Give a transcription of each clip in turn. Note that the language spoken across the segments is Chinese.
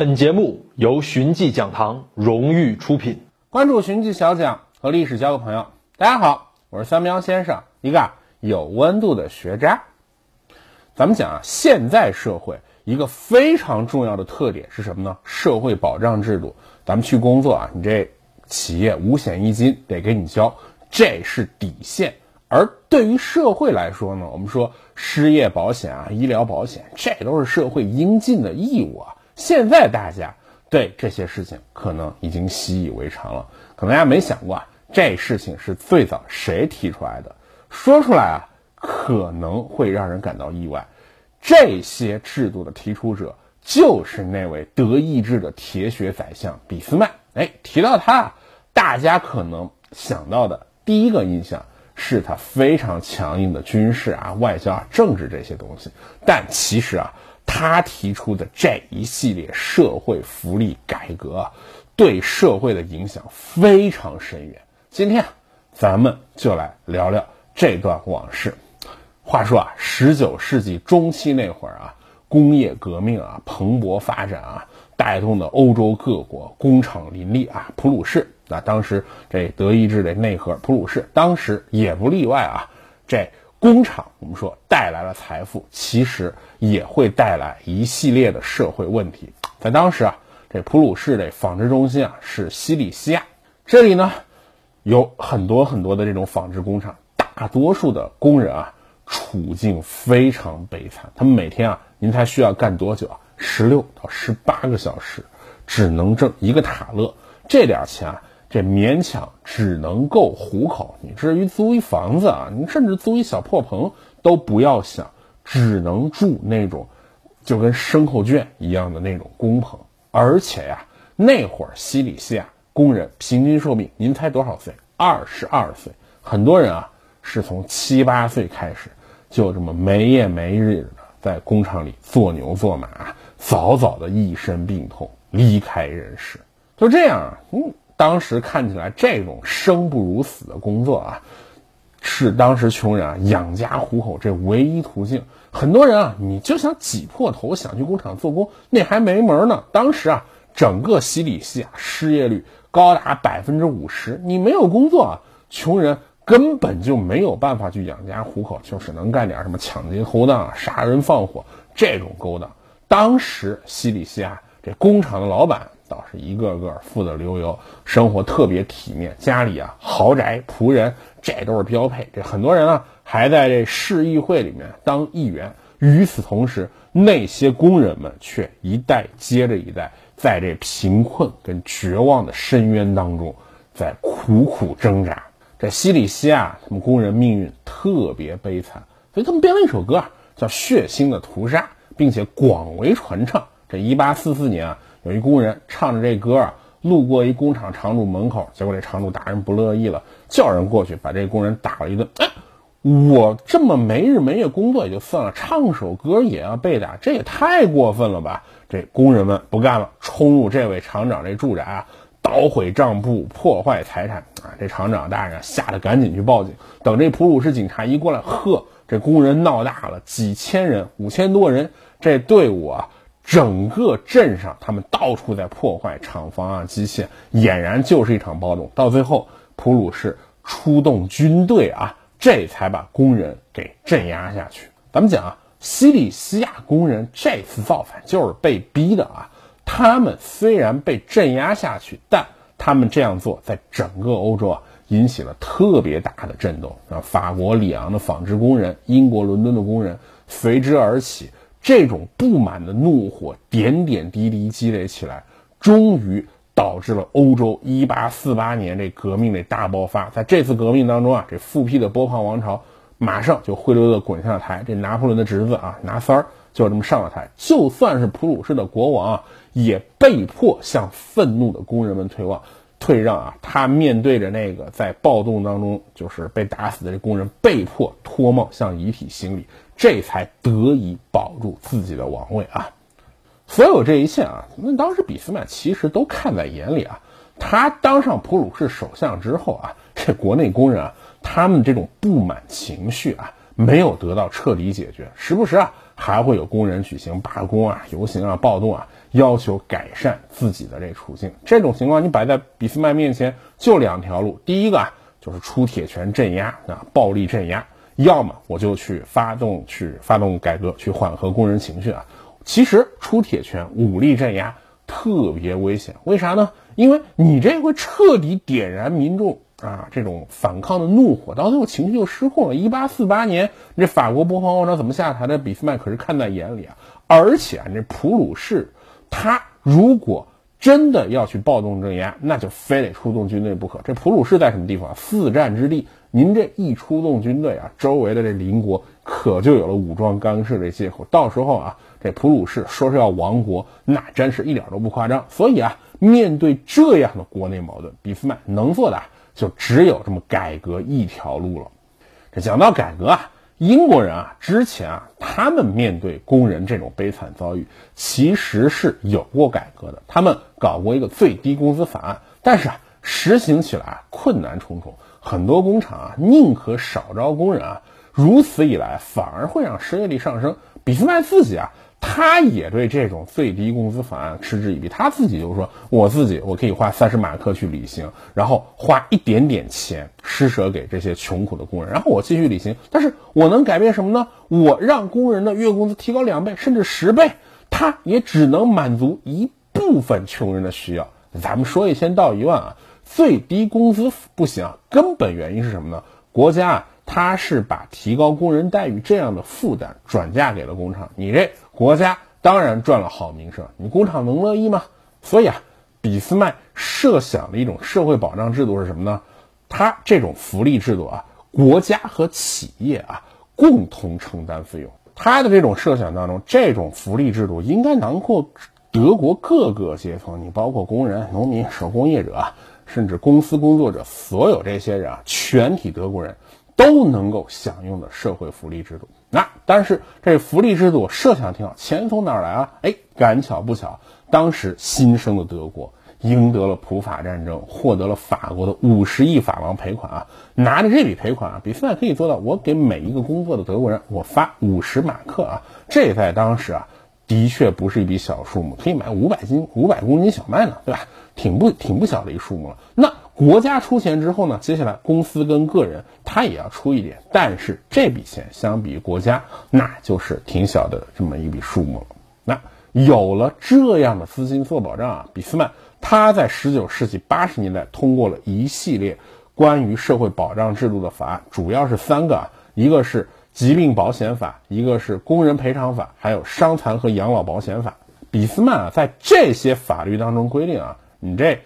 本节目由寻迹讲堂荣誉出品。关注寻迹小讲和历史交个朋友。大家好，我是三喵先生，一个有温度的学渣。咱们讲啊，现在社会一个非常重要的特点是什么呢？社会保障制度。咱们去工作啊，你这企业五险一金得给你交，这是底线。而对于社会来说呢，我们说失业保险啊、医疗保险，这都是社会应尽的义务啊。现在大家对这些事情可能已经习以为常了，可能大家没想过啊，这事情是最早谁提出来的？说出来啊，可能会让人感到意外。这些制度的提出者就是那位德意志的铁血宰相俾斯麦。哎，提到他，大家可能想到的第一个印象。是他非常强硬的军事啊、外交啊、政治这些东西，但其实啊，他提出的这一系列社会福利改革，对社会的影响非常深远。今天啊，咱们就来聊聊这段往事。话说啊，十九世纪中期那会儿啊，工业革命啊蓬勃发展啊，带动的欧洲各国工厂林立啊，普鲁士。那当时这德意志的内核，普鲁士当时也不例外啊。这工厂我们说带来了财富，其实也会带来一系列的社会问题。在当时啊，这普鲁士的纺织中心啊是西里西亚，这里呢有很多很多的这种纺织工厂，大多数的工人啊处境非常悲惨，他们每天啊，您猜需要干多久啊？十六到十八个小时，只能挣一个塔勒，这点钱啊。这勉强只能够糊口，你至于租一房子啊，你甚至租一小破棚都不要想，只能住那种就跟牲口圈一样的那种工棚。而且呀，那会儿西里西亚工人平均寿命，您猜多少岁？二十二岁。很多人啊，是从七八岁开始，就这么没夜没日的在工厂里做牛做马，早早的一身病痛离开人世。就这样，嗯。当时看起来，这种生不如死的工作啊，是当时穷人啊养家糊口这唯一途径。很多人啊，你就想挤破头想去工厂做工，那还没门呢。当时啊，整个西里西亚失业率高达百分之五十，你没有工作啊，穷人根本就没有办法去养家糊口，就只能干点什么抢劫偷盗、杀人放火这种勾当。当时西里西亚这工厂的老板。倒是一个个富得流油，生活特别体面，家里啊豪宅、仆人，这都是标配。这很多人啊还在这市议会里面当议员。与此同时，那些工人们却一代接着一代，在这贫困跟绝望的深渊当中，在苦苦挣扎。这西里西亚他们工人命运特别悲惨，所以他们编了一首歌啊，叫《血腥的屠杀》，并且广为传唱。这一八四四年啊。有一工人唱着这歌啊，路过一工厂厂主门口，结果这厂主大人不乐意了，叫人过去把这工人打了一顿。哎，我这么没日没夜工作也就算了，唱首歌也要被打，这也太过分了吧！这工人们不干了，冲入这位厂长这住宅啊，捣毁账簿，破坏财产啊！这厂长大人吓得赶紧去报警。等这普鲁士警察一过来，呵，这工人闹大了，几千人，五千多人，这队伍啊！整个镇上，他们到处在破坏厂房啊、机械，俨然就是一场暴动。到最后，普鲁士出动军队啊，这才把工人给镇压下去。咱们讲啊，西里西亚工人这次造反就是被逼的啊。他们虽然被镇压下去，但他们这样做，在整个欧洲啊，引起了特别大的震动啊。法国里昂的纺织工人，英国伦敦的工人随之而起。这种不满的怒火点点滴滴积累起来，终于导致了欧洲1848年这革命的大爆发。在这次革命当中啊，这复辟的波旁王朝马上就灰溜溜的滚下了台。这拿破仑的侄子啊，拿三儿就这么上了台。就算是普鲁士的国王啊，也被迫向愤怒的工人们退让。退让啊！他面对着那个在暴动当中就是被打死的这工人，被迫脱帽向遗体行礼。这才得以保住自己的王位啊！所有这一切啊，那当时俾斯麦其实都看在眼里啊。他当上普鲁士首相之后啊，这国内工人啊，他们这种不满情绪啊，没有得到彻底解决，时不时啊，还会有工人举行罢工啊、游行啊、暴动啊，要求改善自己的这处境。这种情况你摆在俾斯麦面前就两条路，第一个啊就是出铁拳镇压啊，暴力镇压；要么我就去发动去发动改革，去缓和工人情绪啊。其实出铁拳、武力镇压特别危险，为啥呢？因为你这会彻底点燃民众啊这种反抗的怒火，到最后情绪就失控了。一八四八年，这法国波旁王朝怎么下台的？俾斯麦可是看在眼里啊！而且啊，这普鲁士，他如果真的要去暴动镇压，那就非得出动军队不可。这普鲁士在什么地方？四战之地。您这一出动军队啊，周围的这邻国可就有了武装干涉的借口。到时候啊，这普鲁士说是要亡国，那真是一点都不夸张。所以啊，面对这样的国内矛盾，俾斯麦能做的就只有这么改革一条路了。这讲到改革啊，英国人啊，之前啊，他们面对工人这种悲惨遭遇，其实是有过改革的。他们搞过一个最低工资法案，但是啊，实行起来啊，困难重重。很多工厂啊，宁可少招工人啊，如此一来反而会让失业率上升。俾斯麦自己啊，他也对这种最低工资法案嗤之以鼻。他自己就说：“我自己我可以花三十马克去旅行，然后花一点点钱施舍给这些穷苦的工人，然后我继续旅行。但是我能改变什么呢？我让工人的月工资提高两倍甚至十倍，他也只能满足一部分穷人的需要。咱们说一千道一万啊。”最低工资不行，根本原因是什么呢？国家啊，他是把提高工人待遇这样的负担转嫁给了工厂，你这国家当然赚了好名声，你工厂能乐意吗？所以啊，俾斯麦设想的一种社会保障制度是什么呢？他这种福利制度啊，国家和企业啊共同承担费用。他的这种设想当中，这种福利制度应该囊括德国各个阶层，你包括工人、农民、手工业者。甚至公司工作者，所有这些人啊，全体德国人都能够享用的社会福利制度。那但是这福利制度设想挺好，钱从哪儿来啊？哎，赶巧不巧，当时新生的德国赢得了普法战争，获得了法国的五十亿法郎赔款啊！拿着这笔赔款啊，比斯麦可以做到，我给每一个工作的德国人，我发五十马克啊！这在当时啊，的确不是一笔小数目，可以买五百斤、五百公斤小麦呢，对吧？挺不挺不小的一数目了。那国家出钱之后呢？接下来公司跟个人他也要出一点，但是这笔钱相比国家那就是挺小的这么一笔数目了。那有了这样的资金做保障啊，俾斯麦他在十九世纪八十年代通过了一系列关于社会保障制度的法案，主要是三个啊，一个是疾病保险法，一个是工人赔偿法，还有伤残和养老保险法。俾斯曼啊，在这些法律当中规定啊。你这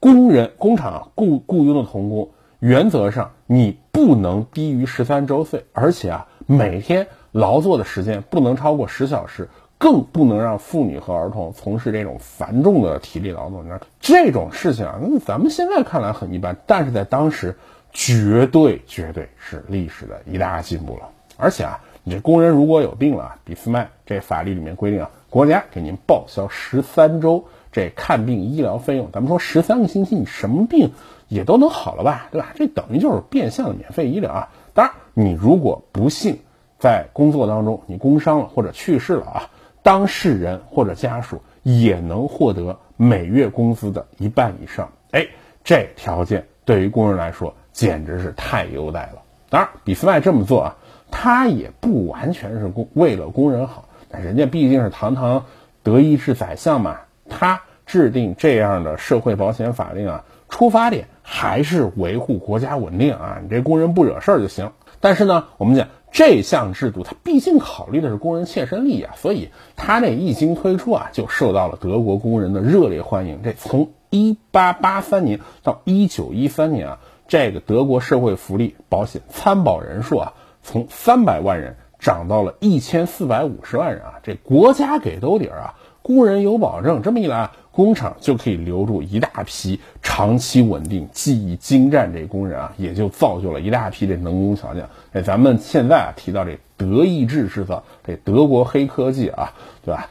工人工厂啊雇雇佣的童工，原则上你不能低于十三周岁，而且啊，每天劳作的时间不能超过十小时，更不能让妇女和儿童从事这种繁重的体力劳动。你看这种事情啊，那咱们现在看来很一般，但是在当时绝对绝对是历史的一大进步了。而且啊，你这工人如果有病了，俾斯麦这法律里面规定啊，国家给您报销十三周。这看病医疗费用，咱们说十三个星期，你什么病也都能好了吧，对吧？这等于就是变相的免费医疗啊！当然，你如果不幸在工作当中你工伤了或者去世了啊，当事人或者家属也能获得每月工资的一半以上。哎，这条件对于工人来说简直是太优待了。当然，俾斯麦这么做啊，他也不完全是工为了工人好，但人家毕竟是堂堂德意志宰相嘛。他制定这样的社会保险法令啊，出发点还是维护国家稳定啊，你这工人不惹事儿就行。但是呢，我们讲这项制度，它毕竟考虑的是工人切身利益啊，所以它这一经推出啊，就受到了德国工人的热烈欢迎。这从一八八三年到一九一三年啊，这个德国社会福利保险参保人数啊，从三百万人涨到了一千四百五十万人啊，这国家给兜底儿啊。工人有保证，这么一来，工厂就可以留住一大批长期稳定、技艺精湛这工人啊，也就造就了一大批这能工巧匠。哎，咱们现在啊提到这德意志制造，这德国黑科技啊，对吧？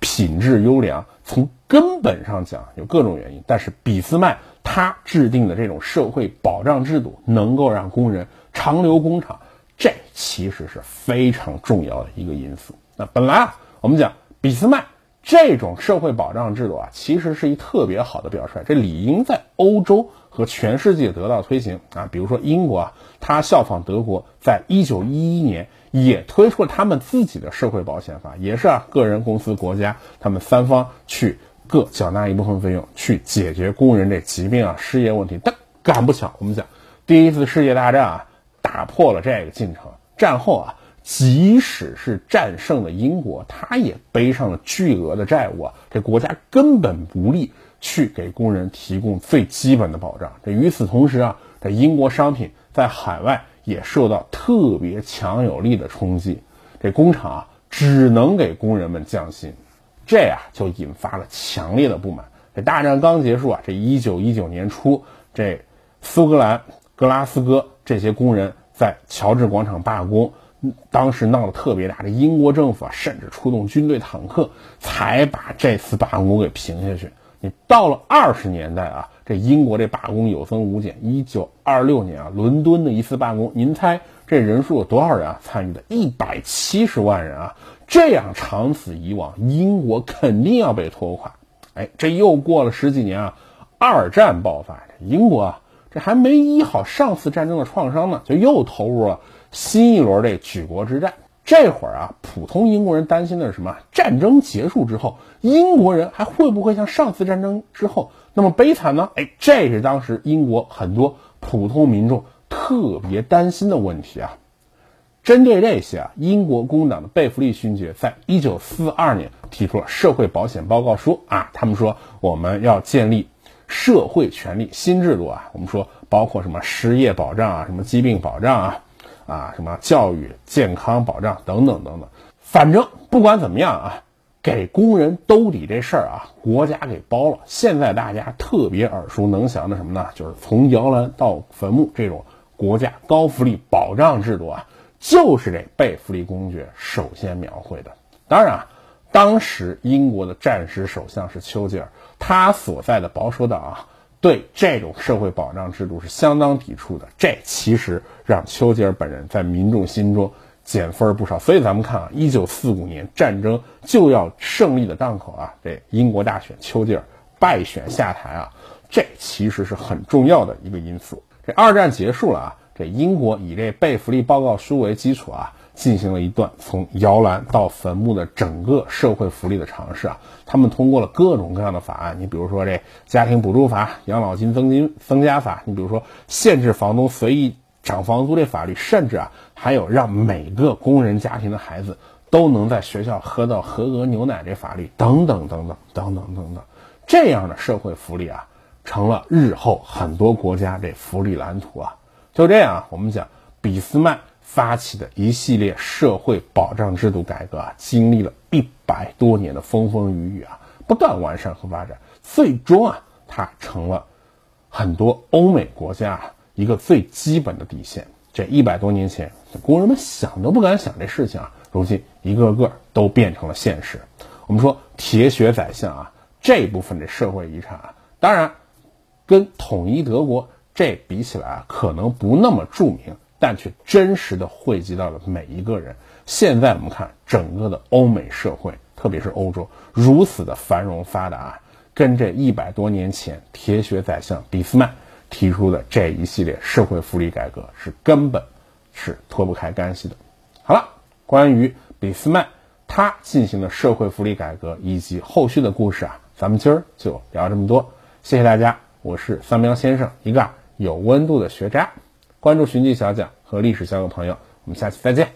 品质优良，从根本上讲有各种原因，但是俾斯麦他制定的这种社会保障制度，能够让工人长留工厂，这其实是非常重要的一个因素。那本来啊，我们讲俾斯麦。这种社会保障制度啊，其实是一特别好的表率，这理应在欧洲和全世界得到推行啊。比如说英国啊，它效仿德国，在一九一一年也推出了他们自己的社会保险法，也是啊，个人、公司、国家他们三方去各缴纳一部分费用，去解决工人这疾病啊、失业问题。但赶不巧，我们讲第一次世界大战啊，打破了这个进程。战后啊。即使是战胜的英国，他也背上了巨额的债务啊！这国家根本无力去给工人提供最基本的保障。这与此同时啊，这英国商品在海外也受到特别强有力的冲击，这工厂啊只能给工人们降薪，这啊就引发了强烈的不满。这大战刚结束啊，这一九一九年初，这苏格兰格拉斯哥这些工人在乔治广场罢工。当时闹得特别大，这英国政府啊，甚至出动军队坦克，才把这次罢工给平下去。你到了二十年代啊，这英国这罢工有增无减。一九二六年啊，伦敦的一次罢工，您猜这人数有多少人啊？参与的一百七十万人啊！这样长此以往，英国肯定要被拖垮。哎，这又过了十几年啊，二战爆发，英国啊，这还没医好上次战争的创伤呢，就又投入了。新一轮这举国之战，这会儿啊，普通英国人担心的是什么？战争结束之后，英国人还会不会像上次战争之后那么悲惨呢？哎，这是当时英国很多普通民众特别担心的问题啊。针对这些啊，英国工党的贝弗利勋爵在一九四二年提出了社会保险报告书啊，他们说我们要建立社会权利新制度啊，我们说包括什么失业保障啊，什么疾病保障啊。啊，什么教育、健康保障等等等等，反正不管怎么样啊，给工人兜底这事儿啊，国家给包了。现在大家特别耳熟能详的什么呢？就是从摇篮到坟墓这种国家高福利保障制度啊，就是这贝弗利公爵首先描绘的。当然啊，当时英国的战时首相是丘吉尔，他所在的保守党啊。对这种社会保障制度是相当抵触的，这其实让丘吉尔本人在民众心中减分不少。所以咱们看啊，一九四五年战争就要胜利的档口啊，这英国大选丘吉尔败选下台啊，这其实是很重要的一个因素。这二战结束了啊，这英国以这贝弗利报告书为基础啊。进行了一段从摇篮到坟墓的整个社会福利的尝试啊，他们通过了各种各样的法案，你比如说这家庭补助法、养老金增金增加法，你比如说限制房东随意涨房租这法律，甚至啊还有让每个工人家庭的孩子都能在学校喝到合格牛奶这法律，等等等等等等等等，这样的社会福利啊，成了日后很多国家这福利蓝图啊。就这样，我们讲俾斯麦。发起的一系列社会保障制度改革啊，经历了一百多年的风风雨雨啊，不断完善和发展，最终啊，它成了很多欧美国家一个最基本的底线。这一百多年前，工人们想都不敢想这事情啊，如今一个个都变成了现实。我们说铁血宰相啊，这部分的社会遗产啊，当然跟统一德国这比起来啊，可能不那么著名。但却真实的惠及到了每一个人。现在我们看整个的欧美社会，特别是欧洲如此的繁荣发达，跟这一百多年前铁血宰相俾斯麦提出的这一系列社会福利改革是根本是脱不开干系的。好了，关于俾斯麦他进行的社会福利改革以及后续的故事啊，咱们今儿就聊这么多。谢谢大家，我是三苗先生，一个有温度的学渣。关注寻迹小讲和历史交个朋友，我们下期再见。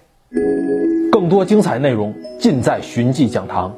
更多精彩内容尽在寻迹讲堂。